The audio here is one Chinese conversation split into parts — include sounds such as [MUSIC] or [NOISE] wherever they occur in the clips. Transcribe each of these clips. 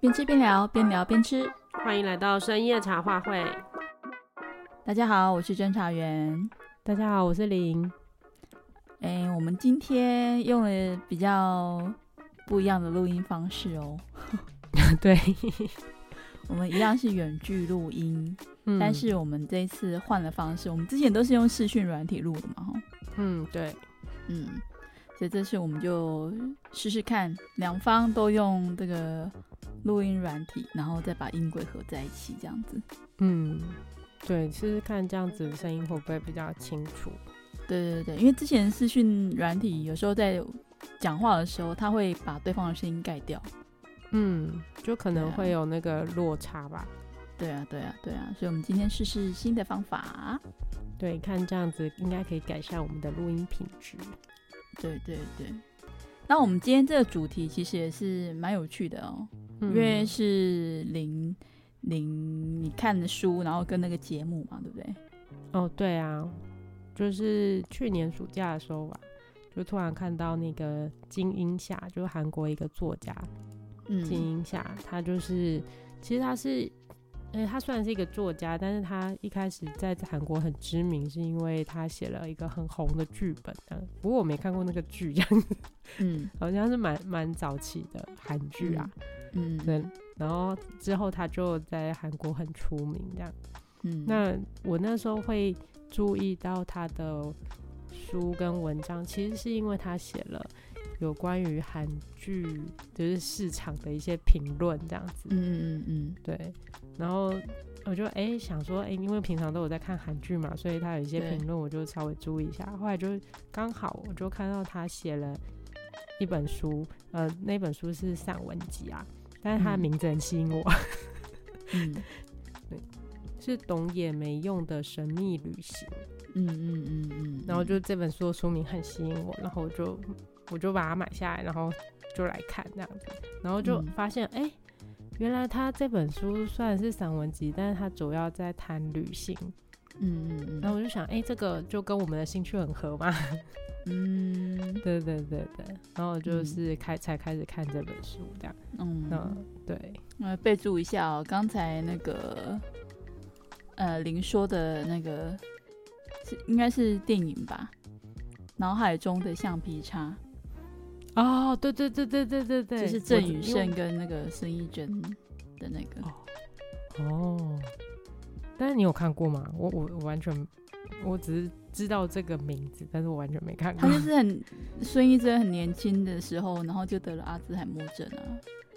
边吃边聊，边聊边吃。欢迎来到深夜茶话会。大家好，我是侦查员。大家好，我是林。哎，我们今天用了比较不一样的录音方式哦。[LAUGHS] 对，我们一样是远距录音，嗯，但是我们这一次换了方式。我们之前都是用视讯软体录的嘛，哈。嗯，对，嗯。所以这次我们就试试看，两方都用这个录音软体，然后再把音轨合在一起，这样子。嗯，对，试试看这样子声音会不会比较清楚？对对对，因为之前视讯软体有时候在讲话的时候，它会把对方的声音盖掉。嗯，就可能会有那个落差吧。对啊，对啊，对啊，所以我们今天试试新的方法。对，看这样子应该可以改善我们的录音品质。对对对，那我们今天这个主题其实也是蛮有趣的哦，嗯、因为是零零你看的书，然后跟那个节目嘛，对不对？哦，对啊，就是去年暑假的时候吧，就突然看到那个金英夏，就是韩国一个作家，嗯，金英夏，他就是其实他是。哎，他虽然是一个作家，但是他一开始在韩国很知名，是因为他写了一个很红的剧本。不过我没看过那个剧，这样子，嗯，[LAUGHS] 好像是蛮蛮早期的韩剧啊，嗯，对。然后之后他就在韩国很出名，这样。嗯，那我那时候会注意到他的书跟文章，其实是因为他写了。有关于韩剧就是市场的一些评论这样子，嗯嗯嗯，对。然后我就哎、欸、想说，哎、欸，因为平常都有在看韩剧嘛，所以他有一些评论，我就稍微注意一下。后来就刚好我就看到他写了一本书，呃，那本书是散文集啊，但是他的名字很吸引我，嗯，[LAUGHS] 对，是懂也没用的神秘旅行，嗯嗯嗯嗯。然后就这本书的书名很吸引我，然后我就。我就把它买下来，然后就来看这样子，然后就发现，哎、嗯欸，原来他这本书虽然是散文集，但是他主要在谈旅行，嗯嗯嗯，然后我就想，哎、欸，这个就跟我们的兴趣很合嘛，[LAUGHS] 嗯，对对对对，然后就是开、嗯、才开始看这本书这样，嗯，嗯对，呃，备注一下哦，刚才那个，呃，林说的那个是应该是电影吧，《脑海中的橡皮擦》。哦，对对对对对对对，就是郑宇盛跟那个孙艺珍的那个哦，哦。但是你有看过吗？我我我完全，我只是知道这个名字，但是我完全没看过。他就是很孙艺珍很年轻的时候，然后就得了阿兹海默症啊，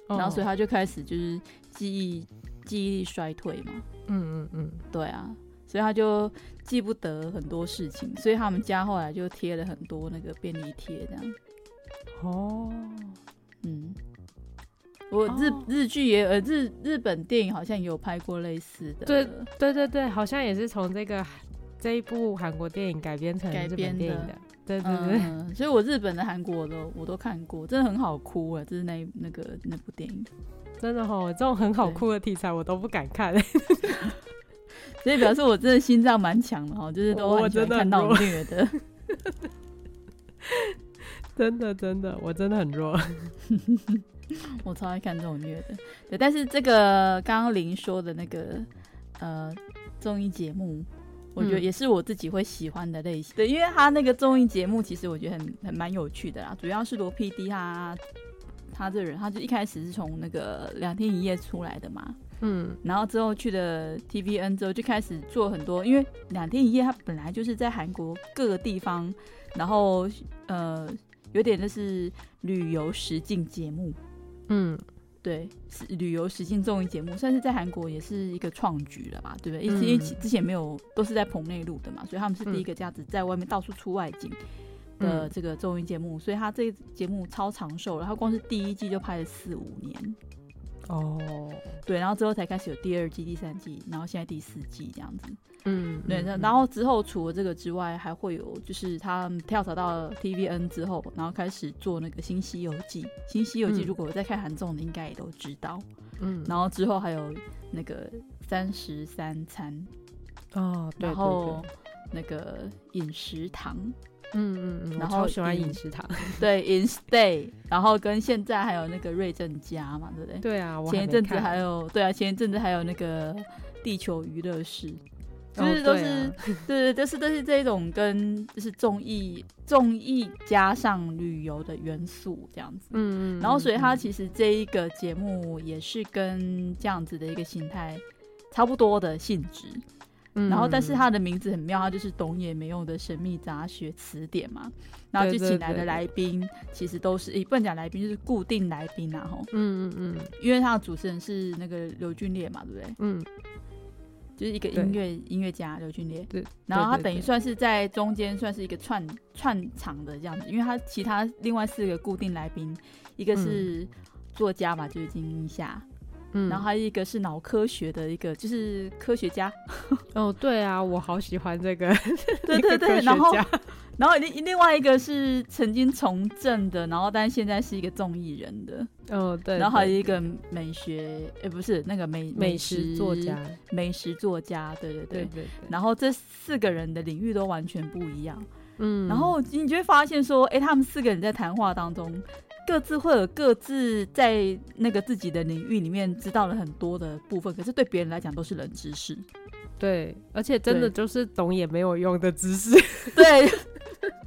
哦、然后所以他就开始就是记忆记忆力衰退嘛。嗯嗯嗯，对啊，所以他就记不得很多事情，所以他们家后来就贴了很多那个便利贴这样。哦，嗯，我日、哦、日剧也呃日日本电影好像也有拍过类似的，对对对对，好像也是从这个这一部韩国电影改编成日本电影的，对对对、嗯，所以我日本的韩国的我都看过，真的很好哭啊，就是那那个那部电影，真的哦，这种很好哭的题材我都不敢看，[LAUGHS] 所以表示我真的心脏蛮强的哈，就是都很喜欢看到虐的。[LAUGHS] 真的真的，我真的很弱，[LAUGHS] 我超爱看这种虐的。对，但是这个刚刚林说的那个呃综艺节目，我觉得也是我自己会喜欢的类型。嗯、对，因为他那个综艺节目其实我觉得很很蛮有趣的啦，主要是罗 PD 他他这人，他就一开始是从那个两天一夜出来的嘛，嗯，然后之后去了 TVN 之后就开始做很多，因为两天一夜他本来就是在韩国各个地方，然后呃。有点就是旅游实境节目，嗯，对，是旅游实境综艺节目，算是在韩国也是一个创举了吧，对不对？因为因为之前没有，都是在棚内录的嘛，所以他们是第一个这样子在外面到处出外景的这个综艺节目，所以他这个节目超长寿了，他光是第一季就拍了四五年。哦，对，然后之后才开始有第二季、第三季，然后现在第四季这样子。嗯，对，然后之后除了这个之外，还会有就是他跳槽到 TVN 之后，然后开始做那个《新西游记》。《新西游记》如果我在看韩综的，应该也都知道。嗯，然后之后还有那个三十三餐。哦，然后那个饮食堂。嗯嗯嗯，然后喜欢饮食堂，对，In Stay，然后跟现在还有那个瑞正家嘛，对不对？对啊，前一阵子还有，对啊，前一阵子还有那个地球娱乐室，就是都是，哦对，啊、对对，都是都是这一种跟就是综艺综艺加上旅游的元素这样子，嗯嗯，然后所以它其实这一个节目也是跟这样子的一个形态差不多的性质。然后，但是他的名字很妙，他就是懂也没用的神秘杂学词典嘛。然后就请来的来宾，其实都是，一，不能讲来宾，就是固定来宾啊，吼。嗯嗯嗯。因为他的主持人是那个刘俊烈嘛，对不对？嗯。就是一个音乐音乐家刘俊烈。对。然后他等于算是在中间算是一个串串场的这样子，因为他其他另外四个固定来宾，一个是作家嘛，就是金英夏。嗯，然后还有一个是脑科学的一个，就是科学家。哦，对啊，我好喜欢这个。[LAUGHS] 对对对，然后然后另另外一个是曾经从政的，然后但是现在是一个综艺人的。哦，对。然后还有一个美学，哎，不是那个美美食作家，美食作家。对对对对。然后这四个人的领域都完全不一样。嗯。然后你就会发现说，哎，他们四个人在谈话当中。各自会有各自在那个自己的领域里面知道了很多的部分，可是对别人来讲都是冷知识。对，而且真的就是懂也没有用的知识。对，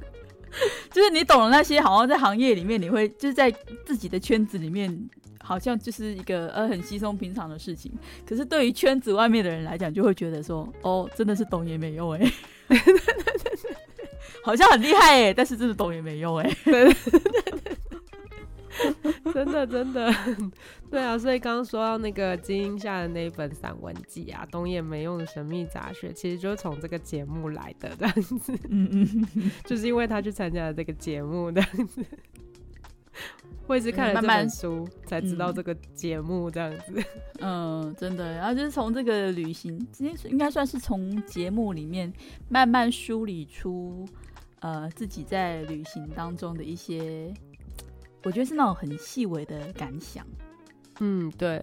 [LAUGHS] 就是你懂了那些，好像在行业里面，你会就是在自己的圈子里面，好像就是一个呃很稀松平常的事情。可是对于圈子外面的人来讲，就会觉得说，哦，真的是懂也没用哎，[LAUGHS] 好像很厉害哎，但是真的懂也没用哎。真 [LAUGHS] 的真的，[LAUGHS] 对啊，所以刚刚说到那个金英夏的那一本散文集啊，东野没用的神秘杂学，其实就是从这个节目来的这样子，嗯嗯，[LAUGHS] 就是因为他去参加了这个节目这样子，我也是看了这本书才知道这个节目这样子，嗯，真的，然后就是从这个旅行，今天应该算是从节目里面慢慢梳理出，呃，自己在旅行当中的一些。我觉得是那种很细微的感想，嗯，对，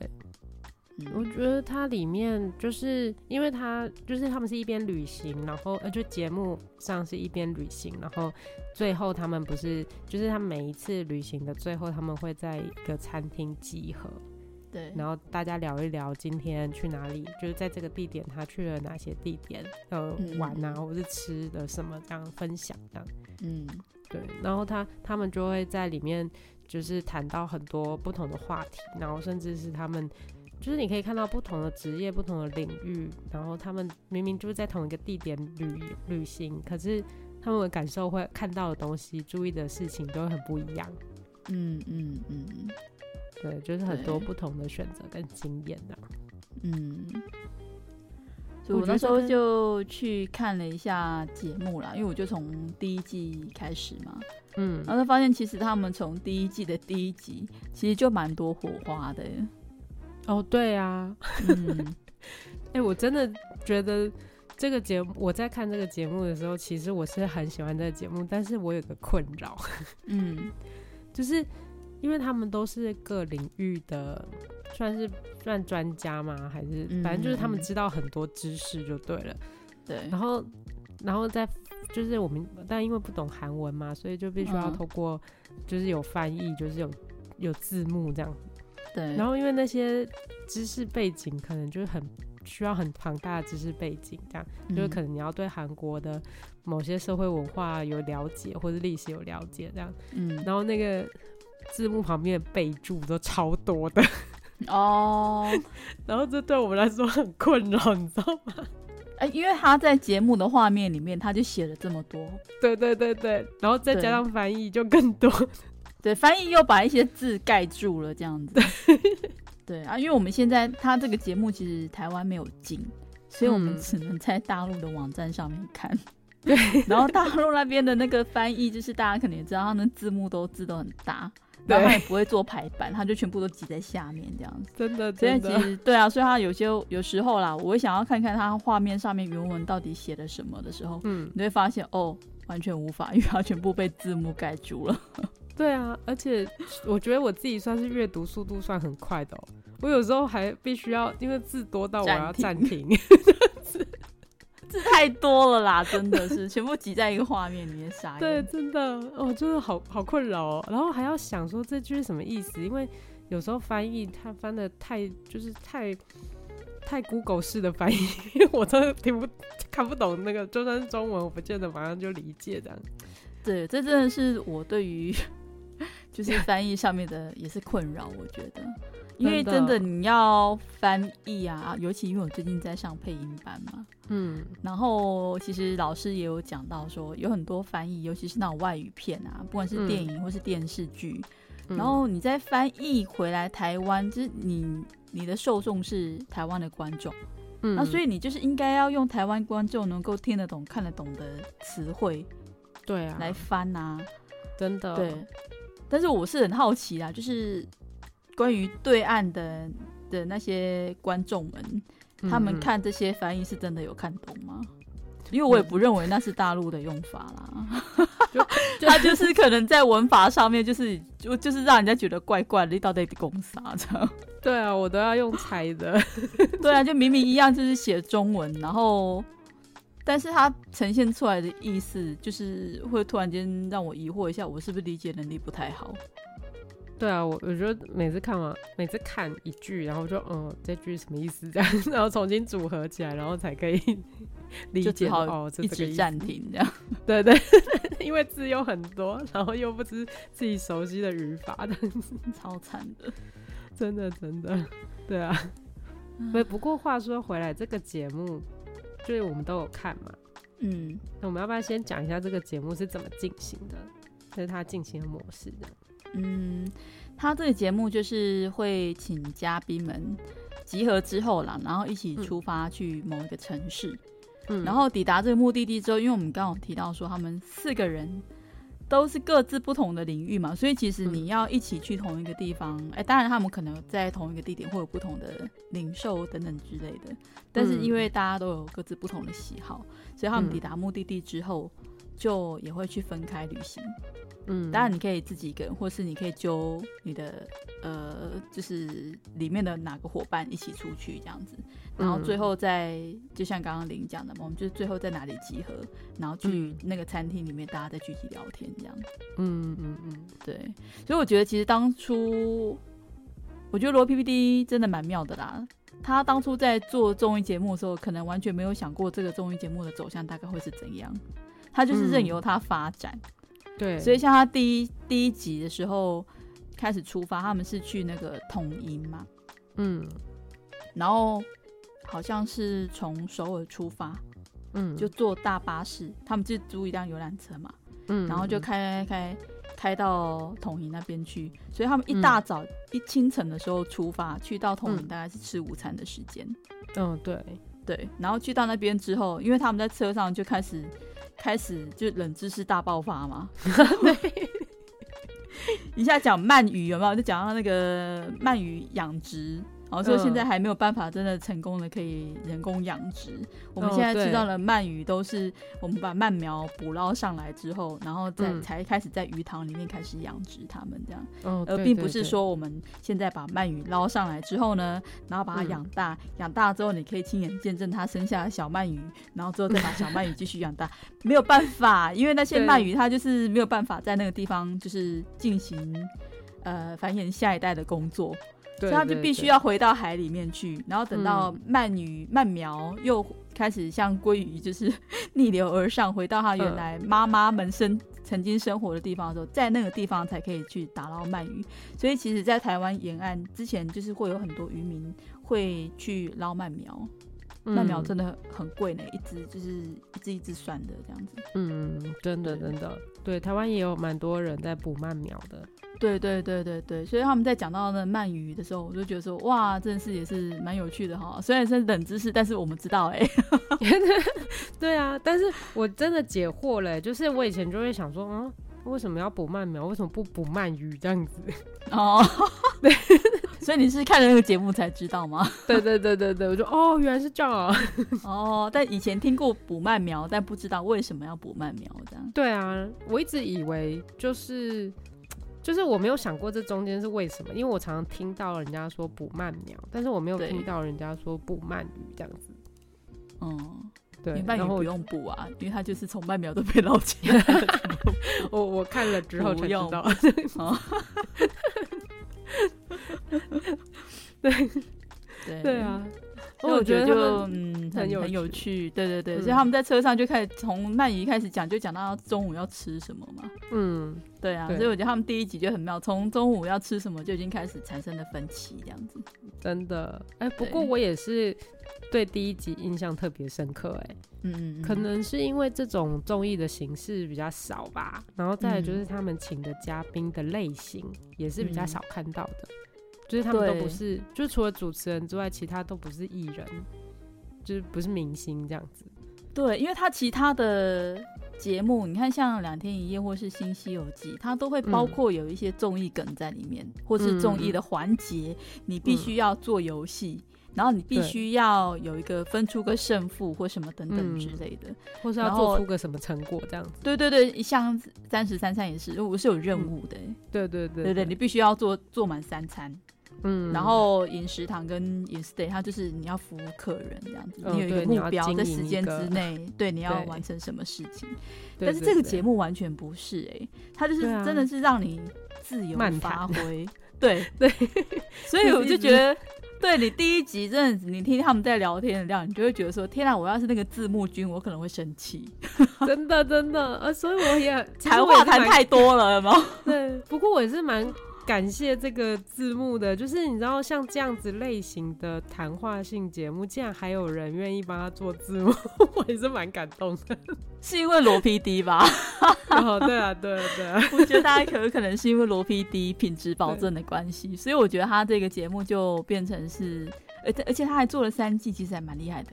嗯，我觉得它里面就是因为它就是他们是一边旅行，然后呃，就节目上是一边旅行，然后最后他们不是就是他们每一次旅行的最后，他们会在一个餐厅集合，对，然后大家聊一聊今天去哪里，就是在这个地点他去了哪些地点呃玩啊，嗯，或是吃的什么这样分享这样，嗯。对，然后他他们就会在里面，就是谈到很多不同的话题，然后甚至是他们，就是你可以看到不同的职业、不同的领域，然后他们明明就是在同一个地点旅旅行，可是他们的感受会看到的东西、注意的事情都会很不一样。嗯嗯嗯，对，就是很多不同的选择跟经验的。嗯。所以我那时候就去看了一下节目啦，因为我就从第一季开始嘛，嗯，然后就发现其实他们从第一季的第一集其实就蛮多火花的。哦，对啊，嗯，[LAUGHS] 哎、欸，我真的觉得这个节目，我在看这个节目的时候，其实我是很喜欢这个节目，但是我有个困扰，[LAUGHS] 嗯，就是因为他们都是各领域的。算是算专家吗？还是反正就是他们知道很多知识就对了。嗯、对，然后然后再就是我们，但因为不懂韩文嘛，所以就必须要透过就是有翻译，就是有有字幕这样。对。然后因为那些知识背景可能就是很需要很庞大的知识背景，这样、嗯、就是可能你要对韩国的某些社会文化有了解，或者历史有了解这样。嗯。然后那个字幕旁边的备注都超多的。哦，[LAUGHS] 然后这对我们来说很困扰，你知道吗？哎、欸，因为他在节目的画面里面，他就写了这么多，对对对对，然后再加上翻译就更多，对，对，翻译又把一些字盖住了，这样子。对 [LAUGHS] 啊，因为我们现在他这个节目其实台湾没有进，所以我们只能在大陆的网站上面看。对，然后大陆那边的那个翻译，就是大家可能也知道，他们字幕都字都很大。然后他也不会做排版，他就全部都挤在下面这样子。真的，真的。所以其实对啊，所以他有些有时候啦，我会想要看看他画面上面原文到底写了什么的时候，嗯，你会发现哦，完全无法，因为它全部被字幕盖住了。[LAUGHS] 对啊，而且我觉得我自己算是阅读速度算很快的哦。我有时候还必须要，因为字多到我要暂停。[LAUGHS] 字太太多了啦，[LAUGHS] 真的是全部挤在一个画面里面傻。对，真的，哦，真的好好困扰哦。然后还要想说这句是什么意思，因为有时候翻译它翻的太就是太太 Google 式的翻译，我真的听不看不懂那个，就算是中文，我不见得马上就理解这样。对，这真的是我对于就是 [LAUGHS] 翻译上面的也是困扰，我觉得。因为真的你要翻译啊，尤其因为我最近在上配音班嘛，嗯，然后其实老师也有讲到说，有很多翻译，尤其是那种外语片啊，不管是电影或是电视剧，嗯、然后你再翻译回来台湾，就是你你的受众是台湾的观众，嗯，那所以你就是应该要用台湾观众能够听得懂、看得懂的词汇，对啊，来翻啊，真的，对。但是我是很好奇啊，就是。关于对岸的的那些观众们，他们看这些翻译是真的有看懂吗？因为我也不认为那是大陆的用法啦，[LAUGHS] 他就是可能在文法上面就是就就是让人家觉得怪怪的，你到底在攻啥这样？对啊，我都要用猜的。对啊，就明明一样就是写中文，然后但是它呈现出来的意思就是会突然间让我疑惑一下，我是不是理解能力不太好？对啊，我我觉得每次看完，每次看一句，然后就嗯，这句什么意思？这样，然后重新组合起来，然后才可以 [LAUGHS] 理解好哦，一直暂停这样。对对，[LAUGHS] 因为字又很多，然后又不知自己熟悉的语法的，[LAUGHS] 超惨的，真的真的。对啊，不不过话说回来，这个节目就是我们都有看嘛，嗯，那我们要不要先讲一下这个节目是怎么进行的？就是它进行的模式的。嗯，他这个节目就是会请嘉宾们集合之后啦，然后一起出发去某一个城市，嗯，然后抵达这个目的地之后，因为我们刚刚有提到说他们四个人都是各自不同的领域嘛，所以其实你要一起去同一个地方，哎、嗯，当然他们可能在同一个地点会有不同的零售等等之类的，但是因为大家都有各自不同的喜好，所以他们抵达目的地之后就也会去分开旅行。嗯，当然你可以自己一个人，或是你可以揪你的呃，就是里面的哪个伙伴一起出去这样子，然后最后在就像刚刚林讲的嘛，我们就是最后在哪里集合，然后去那个餐厅里面大家再具体聊天这样子。嗯嗯嗯，对。所以我觉得其实当初，我觉得罗 PPT 真的蛮妙的啦。他当初在做综艺节目的时候，可能完全没有想过这个综艺节目的走向大概会是怎样，他就是任由它发展。嗯对，所以像他第一第一集的时候开始出发，他们是去那个统一嘛，嗯，然后好像是从首尔出发，嗯，就坐大巴士，他们就租一辆游览车嘛，嗯，然后就开开开开到统营那边去，所以他们一大早、嗯、一清晨的时候出发，去到统营大概是吃午餐的时间，嗯，对对，然后去到那边之后，因为他们在车上就开始。开始就冷知识大爆发嘛，[LAUGHS] 对，[LAUGHS] 一下讲鳗鱼有没有？就讲到那个鳗鱼养殖。然后说现在还没有办法真的成功的可以人工养殖。我们现在知道了鳗鱼都是我们把鳗苗捕捞上来之后，然后再才开始在鱼塘里面开始养殖它们这样，而并不是说我们现在把鳗鱼捞上来之后呢，然后把它养大，养大之后你可以亲眼见证它生下小鳗鱼，然后之后再把小鳗鱼继续养大，没有办法，因为那些鳗鱼它就是没有办法在那个地方就是进行呃繁衍下一代的工作。所以他就必须要回到海里面去，然后等到鳗鱼、鳗苗又开始像鲑鱼，就是逆流而上，回到它原来妈妈们生曾经生活的地方的时候，在那个地方才可以去打捞鳗鱼。所以其实，在台湾沿岸之前，就是会有很多渔民会去捞鳗苗。鳗苗真的很贵呢，一只就是一只一只算的这样子。嗯，真的真的，对，台湾也有蛮多人在捕鳗苗的。对对对对对，所以他们在讲到那鳗鱼的时候，我就觉得说，哇，真的是也是蛮有趣的哈。虽然是冷知识，但是我们知道哎、欸。[LAUGHS] 对啊，但是我真的解惑了，就是我以前就会想说，嗯，为什么要捕鳗苗？为什么不捕鳗鱼这样子？[LAUGHS] 哦，对。所以你是看了那个节目才知道吗？对对对对对，我就哦，原来是这样啊！哦，但以前听过捕鳗苗，但不知道为什么要捕鳗苗这样。对啊，我一直以为就是就是我没有想过这中间是为什么，因为我常常听到人家说捕慢苗，但是我没有听到人家说捕鳗鱼这样子。嗯，对，林半宇不用补啊，因为它就是从慢苗都被捞起来。[LAUGHS] 我我看了之后才知道。[LAUGHS] 对 [LAUGHS] 对对啊。所以我觉得就嗯很很有趣，对对对，所以他们在车上就开始从鳗鱼开始讲，就讲到中午要吃什么嘛。嗯，对啊，所以我觉得他们第一集就很妙，从中午要吃什么就已经开始产生了分歧，这样子。真的，哎，不过我也是对第一集印象特别深刻，哎，嗯，可能是因为这种综艺的形式比较少吧，然后再来就是他们请的嘉宾的类型也是比较少看到的。就是他们都不是，就除了主持人之外，其他都不是艺人，就是不是明星这样子。对，因为他其他的节目，你看像《两天一夜》或是《新西游记》，它都会包括有一些综艺梗在里面，嗯、或是综艺的环节，嗯、你必须要做游戏，嗯、然后你必须要有一个分出个胜负或什么等等之类的，嗯、或是要做出个什么成果这样子。对对对，像三十三餐也是，我是有任务的、欸嗯。对对对对，对，对对，你必须要做做满三餐。嗯，然后饮食堂跟饮食 day，它就是你要服务客人这样子，嗯、你有一个目标，在时间之内，对，你要 [LAUGHS] 完成什么事情。但是这个节目完全不是哎、欸，它就是真的是让你自由发挥。对 [LAUGHS] 对，所以我就觉得，对你第一集真的，你听他们在聊天的量，你就会觉得说，天啊，我要是那个字幕君，我可能会生气。[LAUGHS] 真的真的，呃，所以我也才话谈太多了，有没有？对，不过我也是蛮。感谢这个字幕的，就是你知道像这样子类型的谈话性节目，竟然还有人愿意帮他做字幕，[LAUGHS] 我也是蛮感动的。是因为罗 PD 吧？[LAUGHS] 哦，对啊，对啊，对啊。我觉得大家可可能是因为罗 PD 品质保证的关系，所以我觉得他这个节目就变成是，而而且他还做了三季，其实还蛮厉害的。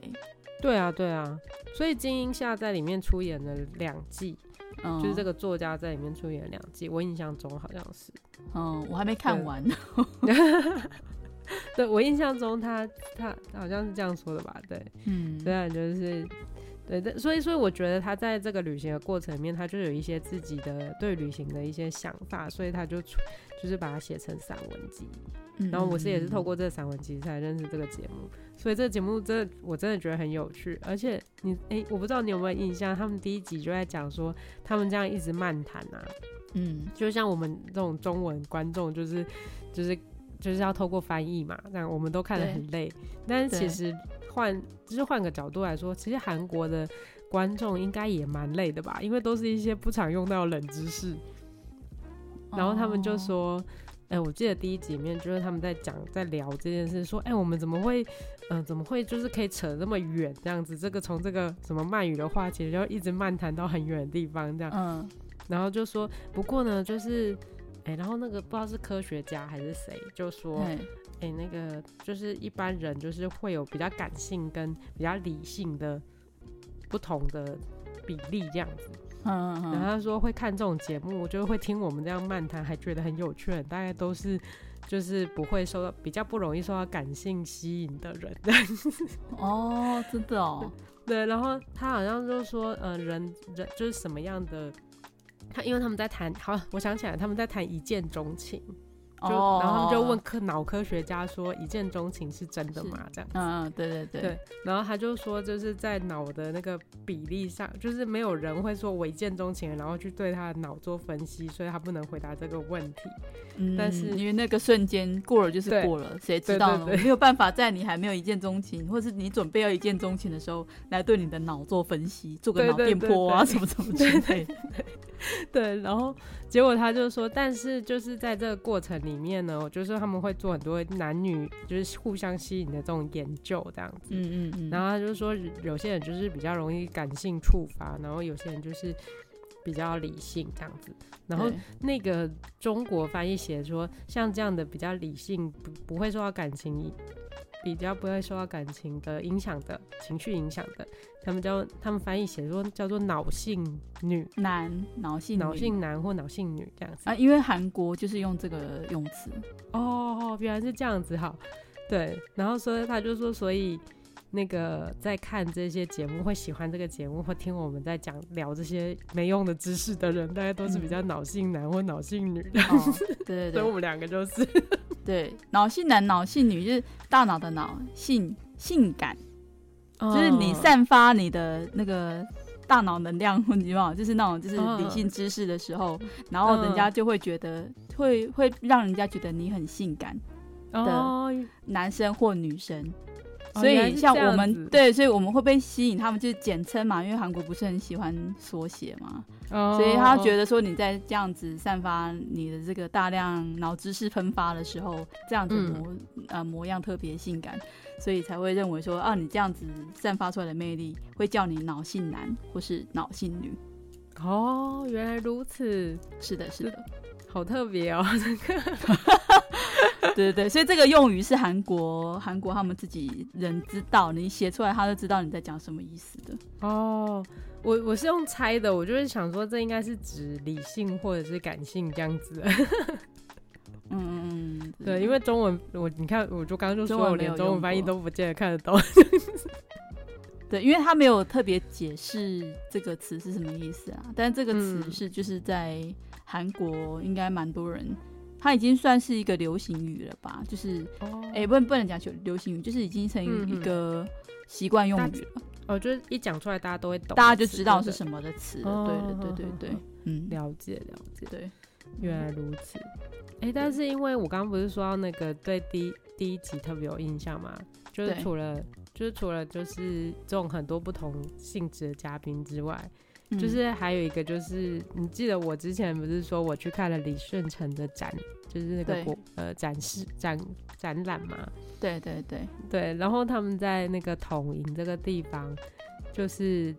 对啊，对啊。所以金英夏在里面出演了两季。嗯、就是这个作家在里面出演两季，我印象中好像是，嗯，我还没看完。[LAUGHS] 对，对我印象中他他好像是这样说的吧？对，嗯，对啊，就是对对，所以所以我觉得他在这个旅行的过程里面，他就有一些自己的对旅行的一些想法，所以他就就是把它写成散文集。嗯、然后我是也是透过这个散文集才认识这个节目。所以这个节目真的，我真的觉得很有趣。而且你哎、欸，我不知道你有没有印象，他们第一集就在讲说，他们这样一直漫谈啊，嗯，就像我们这种中文观众，就是就是就是要透过翻译嘛，这样我们都看得很累。但是其实换就是换个角度来说，其实韩国的观众应该也蛮累的吧，因为都是一些不常用到冷知识。然后他们就说。哦哎、欸，我记得第一集里面就是他们在讲，在聊这件事，说，哎、欸，我们怎么会，嗯、呃，怎么会就是可以扯那么远这样子？这个从这个什么鳗鱼的话题，就一直漫谈到很远的地方这样。嗯。然后就说，不过呢，就是，哎、欸，然后那个不知道是科学家还是谁，就说，哎、欸，那个就是一般人就是会有比较感性跟比较理性的不同的比例这样子。嗯，然后他说会看这种节目，就会听我们这样漫谈，还觉得很有趣。大概都是就是不会受到比较不容易受到感性吸引的人。[LAUGHS] 哦，真的哦。[LAUGHS] 对，然后他好像就说，呃，人人就是什么样的？他因为他们在谈，好，我想起来，他们在谈一见钟情。就然后他们就问科脑科学家说，一见钟情是真的吗？这样，嗯嗯，对对对，对。然后他就说，就是在脑的那个比例上，就是没有人会说我一见钟情，然后去对他的脑做分析，所以他不能回答这个问题。嗯，但是因为那个瞬间过了就是过了，谁知道呢？没有办法在你还没有一见钟情，或是你准备要一见钟情的时候，来对你的脑做分析，做个脑电波啊什么什么之类 [LAUGHS] 对，然后结果他就说，但是就是在这个过程里。里面呢，就是他们会做很多男女就是互相吸引的这种研究，这样子。嗯嗯嗯。然后他就说，有些人就是比较容易感性触发，然后有些人就是比较理性这样子。然后那个中国翻译写说，像这样的比较理性，不不会受到感情。比较不会受到感情的影响的情绪影响的，他们叫他们翻译写作叫做脑性女。男，脑性脑性男或脑性女这样子啊，因为韩国就是用这个用词哦，原来是这样子哈，对，然后所以他就说，所以那个在看这些节目会喜欢这个节目或听我们在讲聊这些没用的知识的人，大家都是比较脑性男或脑性女的，嗯哦，[LAUGHS] 对对对，所以我们两个就是。对，脑性男、脑性女就是大脑的脑性性感。就是你散发你的那个大脑能量，你知道就是那种就是理性知识的时候，然后人家就会觉得会会让人家觉得你很性感的男生或女生。所以像我们对，所以我们会被吸引，他们就是简称嘛，因为韩国不是很喜欢缩写嘛，oh, 所以他觉得说你在这样子散发你的这个大量脑知识喷发的时候，这样子模、嗯、呃模样特别性感，所以才会认为说啊，你这样子散发出来的魅力会叫你脑性男或是脑性女。哦，原来如此，是的，是的，[LAUGHS] 好特别哦，这个。对 [LAUGHS] 对对，所以这个用语是韩国韩国他们自己人知道，你写出来他就知道你在讲什么意思的。哦，我我是用猜的，我就是想说这应该是指理性或者是感性这样子。[LAUGHS] 嗯嗯嗯，对，因为中文我你看，我就刚刚就说我连中文翻译都不见得看得懂。[LAUGHS] 对，因为他没有特别解释这个词是什么意思啊，但是这个词是就是在韩国应该蛮多人。它已经算是一个流行语了吧？就是，哎、oh. 欸，不能不能讲流流行语，就是已经成为一个习惯用语了。哦，就是一讲出来大家都会懂，大家就知道是什么的词了。对对对对对，嗯，了解了解。对，原来如此。哎、欸，但是因为我刚刚不是说到那个对第一第一集特别有印象嘛？就是除了就是除了就是这种很多不同性质的嘉宾之外。就是还有一个，就是你记得我之前不是说我去看了李舜臣的展，就是那个国呃展示展展览嘛？对对对对。然后他们在那个统营这个地方，就是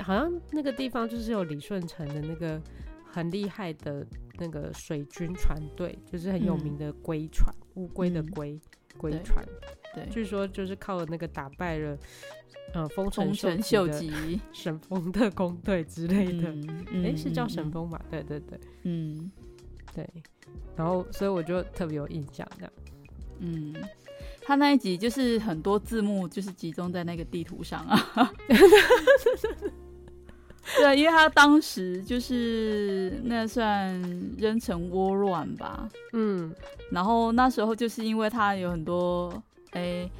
好像那个地方就是有李舜臣的那个很厉害的那个水军船队，就是很有名的龟船，乌龟的龟龟船。对，据说就是靠那个打败了。呃，丰臣秀吉、神风特工队之类的，哎、嗯欸，是叫神风吧？嗯、对对对，嗯，对。然后，所以我就特别有印象，这样。嗯，他那一集就是很多字幕，就是集中在那个地图上啊。[LAUGHS] 对，因为他当时就是那算扔成倭乱吧。嗯，然后那时候就是因为他有很多哎、欸、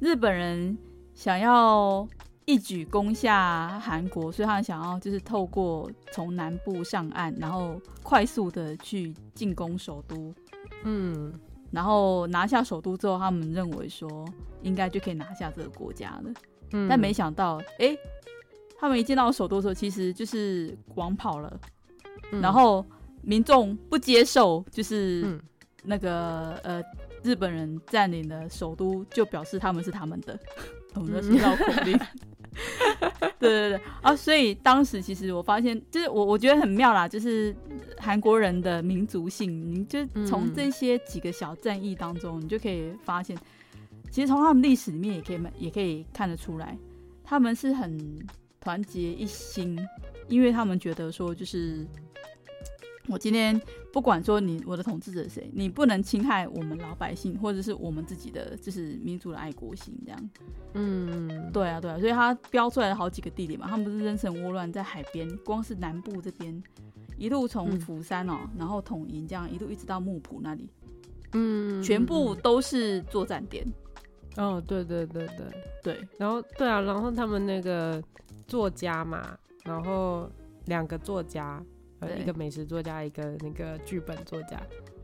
日本人。想要一举攻下韩国，所以他想要就是透过从南部上岸，然后快速的去进攻首都，嗯，然后拿下首都之后，他们认为说应该就可以拿下这个国家了，嗯，但没想到，哎、欸，他们一见到首都的时候，其实就是往跑了，嗯，然后民众不接受，就是那个呃日本人占领了首都，就表示他们是他们的。懂得心绕口令，[LAUGHS] 对对对啊！所以当时其实我发现，就是我我觉得很妙啦，就是韩国人的民族性，你就从这些几个小战役当中，你就可以发现，其实从他们历史里面也可以也可以看得出来，他们是很团结一心，因为他们觉得说就是。我今天不管说你我的统治者是谁，你不能侵害我们老百姓，或者是我们自己的就是民族的爱国心这样。嗯，对啊，对啊，所以他标出来了好几个地点嘛，他们不是扔成窝乱在海边，光是南部这边一路从釜山哦、然后统营这样一路一直到木浦那里，嗯，全部都是作战点。哦，对对对对对，然后对啊，然后他们那个作家嘛，然后两个作家。一个美食作家，一个那个剧本作家，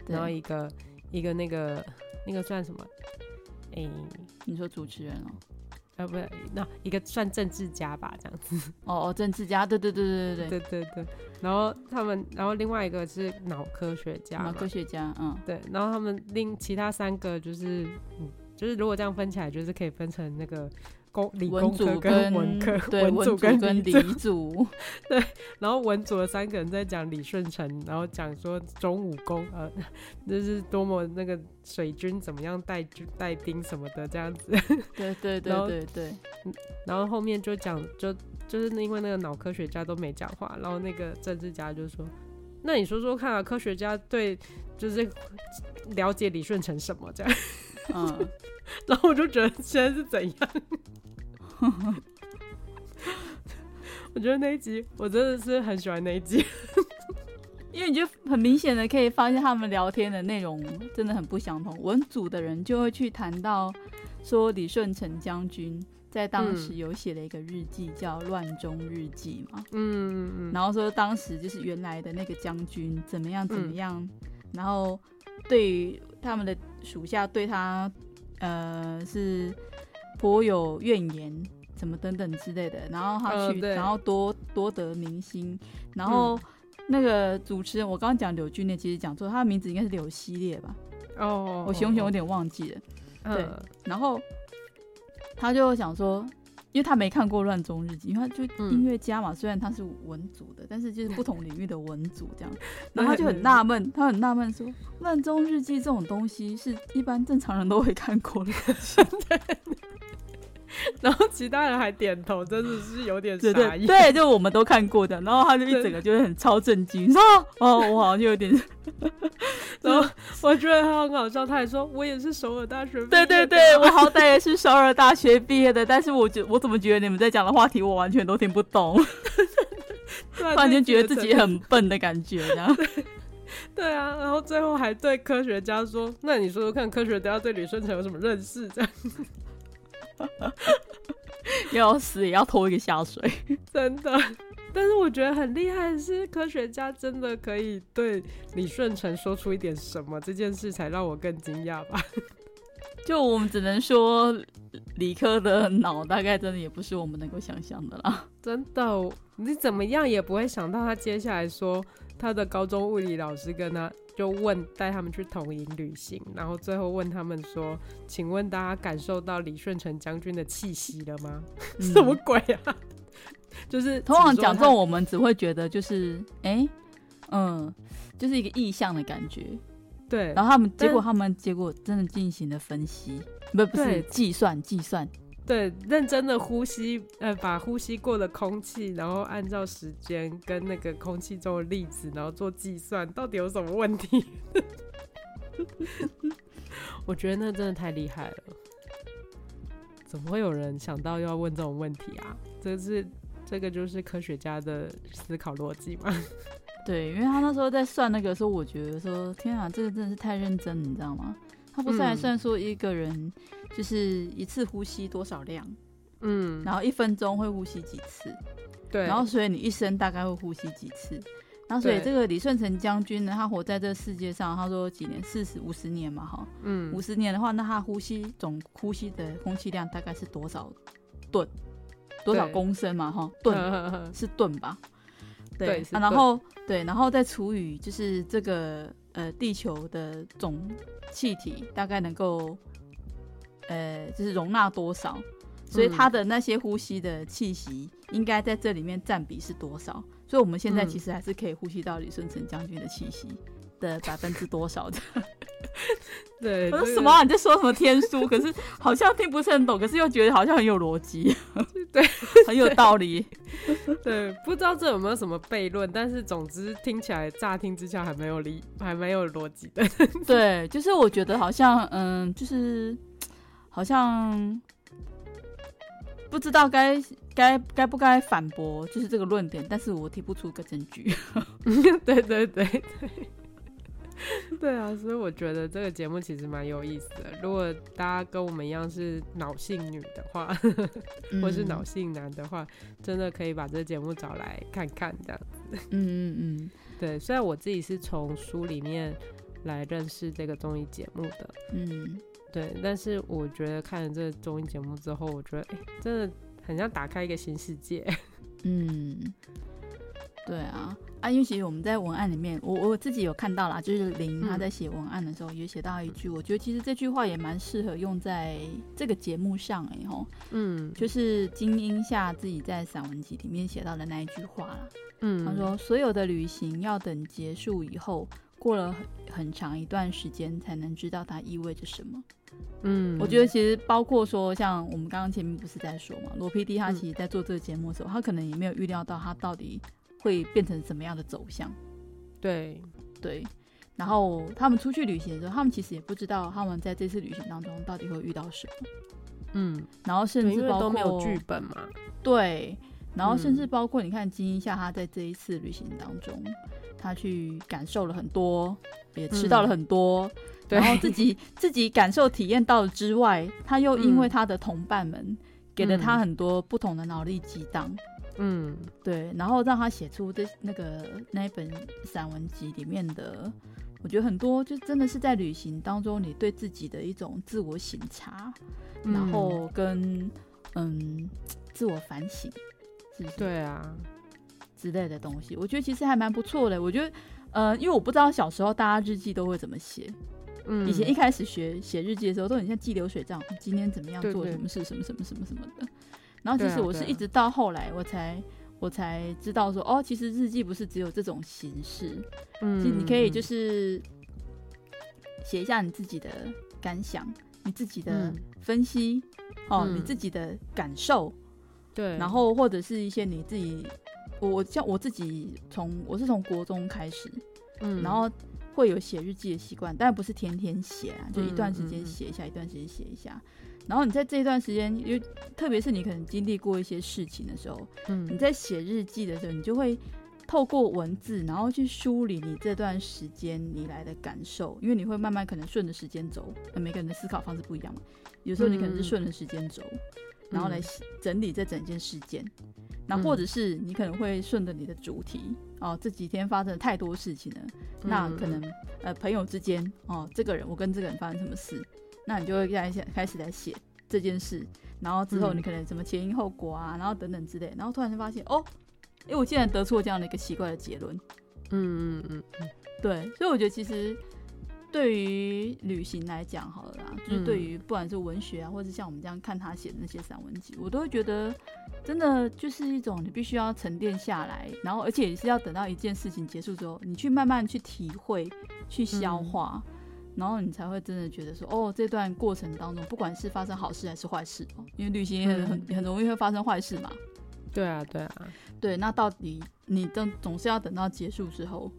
然后一个一个那个那个算什么？哎、欸，你说主持人哦？啊，不是，那一个算政治家吧，这样子。[LAUGHS] 哦哦，政治家，对对对对对对对对。然后他们，然后另外一个是脑科学家，脑科学家，嗯，对。然后他们另其他三个就是，嗯，就是如果这样分起来，就是可以分成那个。工理工科跟文科，对，文组跟理组，对，然后文组的三个人在讲李舜臣，然后讲说中武功，呃，那是多么那个水军怎么样带带兵什么的这样子，[LAUGHS] 对对对对对，然后后面就讲就就是因为那个脑科学家都没讲话，然后那个政治家就说，那你说说看啊，科学家对就是了解李舜臣什么这样，嗯，[LAUGHS] 然后我就觉得现在是怎样？我觉得那一集我真的是很喜欢那一集，[LAUGHS] 因为你就很明显的可以发现他们聊天的内容真的很不相同。文组的人就会去谈到说李舜臣将军在当时有写了一个日记，叫《乱中日记》嘛。嗯。然后说当时就是原来的那个将军怎么样怎么样，嗯、然后对于他们的属下对他呃是颇有怨言，什么等等之类的。然后他去，呃、然后多多得民心。然后那个主持人，我刚刚讲柳俊烈，其实讲错，他的名字应该是柳希烈吧？哦，我熊熊有点忘记了。呃、对，然后。他就想说，因为他没看过《乱中日记》，因为他就音乐家嘛，嗯、虽然他是文组的，但是就是不同领域的文组这样。[LAUGHS] 然后他就很纳闷，他很纳闷说，《乱中日记》这种东西是一般正常人都会看过的东西。[LAUGHS] [LAUGHS] 然后其他人还点头，真的是有点傻眼。对，就我们都看过的。然后他就一整个就会很超震惊，说：“ [LAUGHS] 哦，我好像就有点。[LAUGHS] ”然后我觉得他很搞笑，他还说：“我也是首尔大学毕业的。”对对对，我好歹也是首尔大学毕业的，但是我觉我怎么觉得你们在讲的话题我完全都听不懂，突然间觉得自己很笨的感觉，这样对。啊，然后最后还对科学家说：“那你说说看，科学家对李舜臣有什么认识？”这样。[LAUGHS] 要死也要拖一个下水，[LAUGHS] 真的。但是我觉得很厉害的是，科学家真的可以对李顺成说出一点什么，这件事才让我更惊讶吧。[LAUGHS] 就我们只能说，理科的脑大概真的也不是我们能够想象的啦。真的，你怎么样也不会想到他接下来说他的高中物理老师跟他。就问带他们去同营旅行，然后最后问他们说：“请问大家感受到李顺成将军的气息了吗？”嗯、什么鬼啊？[LAUGHS] 就是通常讲这种，我们只会觉得就是哎、欸，嗯，就是一个意象的感觉。对，然后他们结果他们结果真的进行了分析，不不是计算计算。对，认真的呼吸，呃，把呼吸过的空气，然后按照时间跟那个空气中的粒子，然后做计算，到底有什么问题？[LAUGHS] 我觉得那真的太厉害了，怎么会有人想到要问这种问题啊？这是这个就是科学家的思考逻辑吗？对，因为他那时候在算那个时候，我觉得说，天啊，这个真的是太认真，你知道吗？他不是还算说一个人就是一次呼吸多少量，嗯，然后一分钟会呼吸几次，对，然后所以你一生大概会呼吸几次，然后所以这个李舜臣将军呢，他活在这个世界上，他说几年，四十五十年嘛，哈，嗯，五十年的话，那他呼吸总呼吸的空气量大概是多少吨？多少公升嘛，哈，吨 [LAUGHS] 是吨吧？对，对啊，然后对，然后再除以就是这个。呃，地球的总气体大概能够，呃，就是容纳多少？所以它的那些呼吸的气息应该在这里面占比是多少？所以我们现在其实还是可以呼吸到李顺成将军的气息的百分之多少的。[LAUGHS] 对，我说什么、啊？你在说什么天书？可是好像听不是很懂，可是又觉得好像很有逻辑，[LAUGHS] 对，[LAUGHS] 很有道理。对，不知道这有没有什么悖论，但是总之听起来乍听之下还没有理，还没有逻辑的。对，就是我觉得好像，嗯，就是好像不知道该该该不该反驳，就是这个论点，但是我提不出个证据。对对对对。[LAUGHS] 对啊，所以我觉得这个节目其实蛮有意思的。如果大家跟我们一样是脑性女的话，[LAUGHS] 或是脑性男的话，嗯、真的可以把这个节目找来看看，这样子。[LAUGHS] 嗯嗯嗯，对。虽然我自己是从书里面来认识这个综艺节目的，嗯，对。但是我觉得看了这个综艺节目之后，我觉得哎，真的很像打开一个新世界。嗯，对啊。啊，因为其实我们在文案里面，我我自己有看到啦，就是林他在写文案的时候，也写到一句，嗯、我觉得其实这句话也蛮适合用在这个节目上哎吼，嗯，就是金英下自己在散文集里面写到的那一句话啦，嗯，他说所有的旅行要等结束以后，过了很很长一段时间才能知道它意味着什么，嗯，我觉得其实包括说像我们刚刚前面不是在说嘛，罗 PD 他其实在做这个节目的时候，他可能也没有预料到他到底。会变成什么样的走向？对对，然后他们出去旅行的时候，他们其实也不知道他们在这次旅行当中到底会遇到什么。嗯，然后甚至包括都没有剧本嘛。对，然后甚至包括你看金一夏他在这一次旅行当中，嗯、他去感受了很多，也吃到了很多，嗯、然后自己自己感受体验到了之外，他又因为他的同伴们。给了他很多不同的脑力激荡。嗯，对，然后让他写出这那个那一本散文集里面的，我觉得很多就真的是在旅行当中，你对自己的一种自我省察，嗯、然后跟嗯自我反省，是不是？对啊，之类的东西，我觉得其实还蛮不错的。我觉得，呃，因为我不知道小时候大家日记都会怎么写，嗯，以前一开始学写日记的时候，都很像记流水账，今天怎么样做什么事，什么什么什么什么的。然后其实我是一直到后来我才、我才知道说哦，其实日记不是只有这种形式，嗯，其实你可以就是写一下你自己的感想，你自己的分析，嗯、哦，嗯、你自己的感受，对，然后或者是一些你自己，我像我自己从我是从国中开始，嗯，然后会有写日记的习惯，但不是天天写啊，就一段时间写一下，一段时间写一下。然后你在这一段时间，因为特别是你可能经历过一些事情的时候，嗯，你在写日记的时候，你就会透过文字，然后去梳理你这段时间你来的感受，因为你会慢慢可能顺着时间轴，每个人的思考方式不一样嘛。有时候你可能是顺着时间走，嗯、然后来整理这整件事件，那、嗯、或者是你可能会顺着你的主题，哦，这几天发生了太多事情了，嗯、那可能呃朋友之间，哦，这个人我跟这个人发生什么事。那你就会开始开始来写这件事，然后之后你可能什么前因后果啊，然后等等之类，然后突然就发现哦，哎，我竟然得出了这样的一个奇怪的结论。嗯嗯嗯嗯，对，所以我觉得其实对于旅行来讲，好了啦，就是对于不管是文学啊，或者是像我们这样看他写的那些散文集，我都会觉得真的就是一种你必须要沉淀下来，然后而且也是要等到一件事情结束之后，你去慢慢去体会、去消化。嗯然后你才会真的觉得说，哦，这段过程当中，不管是发生好事还是坏事，因为旅行也很很很容易会发生坏事嘛。对啊，对啊，对。那到底你总总是要等到结束之后，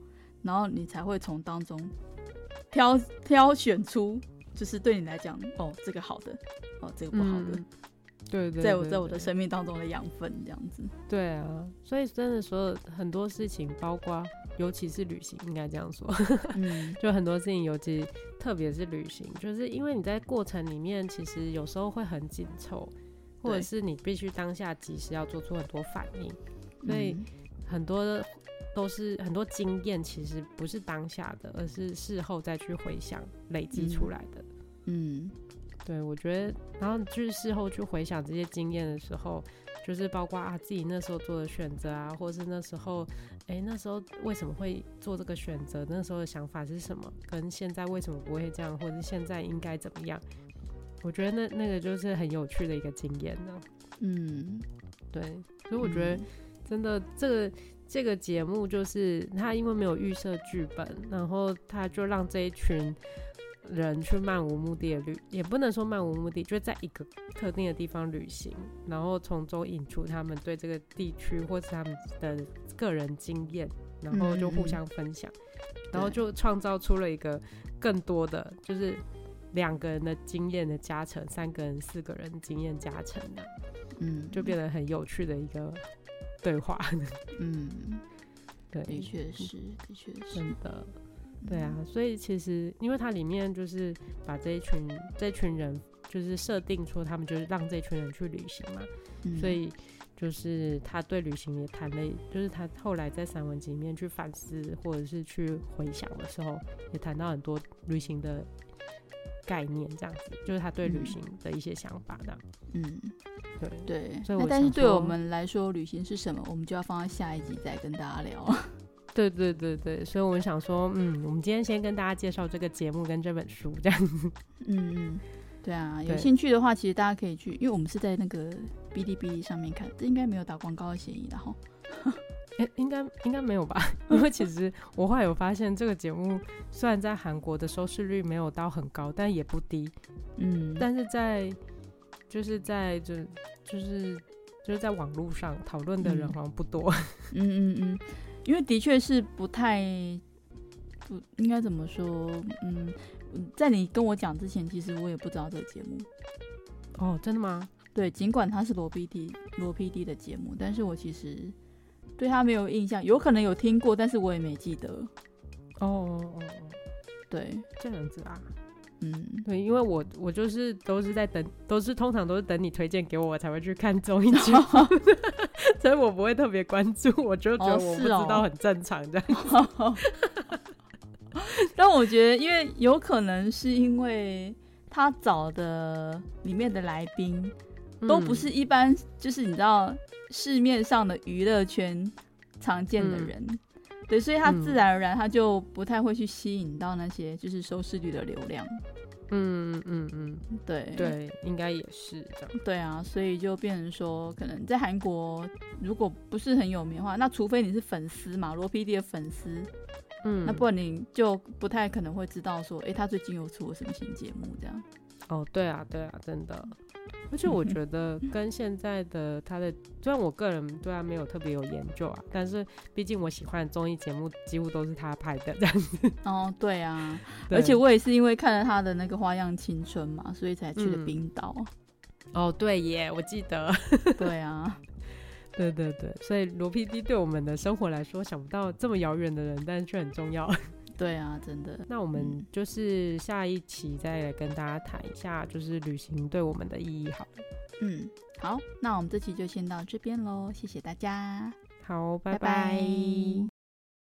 然后你才会从当中挑挑选出，就是对你来讲，哦，这个好的，哦，这个不好的。嗯对，对，在我在我的生命当中的养分这样子。对啊，所以真的所有很多事情，包括尤其是旅行，应该这样说，嗯，[LAUGHS] 就很多事情，尤其特别是旅行，就是因为你在过程里面，其实有时候会很紧凑，或者是你必须当下及时要做出很多反应，所以。很多都是很多经验，其实不是当下的，而是事后再去回想累积出来的，嗯。嗯对，我觉得，然后就是事后去回想这些经验的时候，就是包括啊自己那时候做的选择啊，或者是那时候，哎，那时候为什么会做这个选择？那时候的想法是什么？跟现在为什么不会这样？或者是现在应该怎么样？我觉得那那个就是很有趣的一个经验呢。嗯，对，所以我觉得真的这个这个节目就是他因为没有预设剧本，然后他就让这一群。人去漫无目的的旅，也不能说漫无目的，就在一个特定的地方旅行，然后从中引出他们对这个地区或是他们的个人经验，然后就互相分享，嗯、然后就创造出了一个更多的，就是两个人的经验的加成，三个人、四个人经验加成的，嗯，就变得很有趣的一个对话，嗯，[LAUGHS] 对，的确是，的确是，真的。对啊，所以其实，因为它里面就是把这一群这群人，就是设定出他们就是让这群人去旅行嘛，嗯、所以就是他对旅行也谈了，就是他后来在散文集里面去反思或者是去回想的时候，也谈到很多旅行的概念，这样子，就是他对旅行的一些想法这样。嗯，对对。所以，但是对我们来说，旅行是什么？我们就要放在下一集再跟大家聊。对对对对，所以我们想说，嗯，我们今天先跟大家介绍这个节目跟这本书，这样子。[LAUGHS] 嗯嗯，对啊，有兴趣的话，其实大家可以去，因为我们是在那个哔哩哔哩上面看，这应该没有打广告的嫌疑的哈。哎，应该应该没有吧？[LAUGHS] 因为其实我后来有发现，这个节目虽然在韩国的收视率没有到很高，但也不低。嗯，但是在就是在就就是就是在网络上讨论的人好像不多。嗯 [LAUGHS] 嗯嗯。嗯因为的确是不太不应该怎么说，嗯，在你跟我讲之前，其实我也不知道这个节目。哦，真的吗？对，尽管它是罗 PD 罗 PD 的节目，但是我其实对他没有印象，有可能有听过，但是我也没记得。哦哦哦，对，这样子啊。嗯，对，因为我我就是都是在等，都是通常都是等你推荐给我，我才会去看综艺节目，[LAUGHS] 所以我不会特别关注，我就觉得我不知道很正常这样。哦 [LAUGHS] 但我觉得，因为有可能是因为他找的里面的来宾都不是一般，就是你知道市面上的娱乐圈常见的人，嗯、对，所以他自然而然他就不太会去吸引到那些就是收视率的流量。嗯嗯嗯，对对，应该也是这样。对啊，所以就变成说，可能在韩国如果不是很有名的话，那除非你是粉丝嘛，罗 PD 的粉丝。嗯，那不然你就不太可能会知道说，哎、欸，他最近又出了什么新节目这样。哦，对啊，对啊，真的。而且我觉得跟现在的他的，虽然我个人对他没有特别有研究啊，但是毕竟我喜欢的综艺节目几乎都是他拍的这样子。[LAUGHS] 哦，对啊，对，而且我也是因为看了他的那个《花样青春》嘛，所以才去了冰岛。嗯。哦，对耶，我记得。[LAUGHS] 对啊。[LAUGHS] 对对对，所以罗 PD 对我们的生活来说，想不到这么遥远的人，但是却很重要。对啊，真的。那我们就是下一期再来跟大家谈一下，就是旅行对我们的意义好。了，嗯，好，那我们这期就先到这边喽，谢谢大家。好，拜拜。拜拜。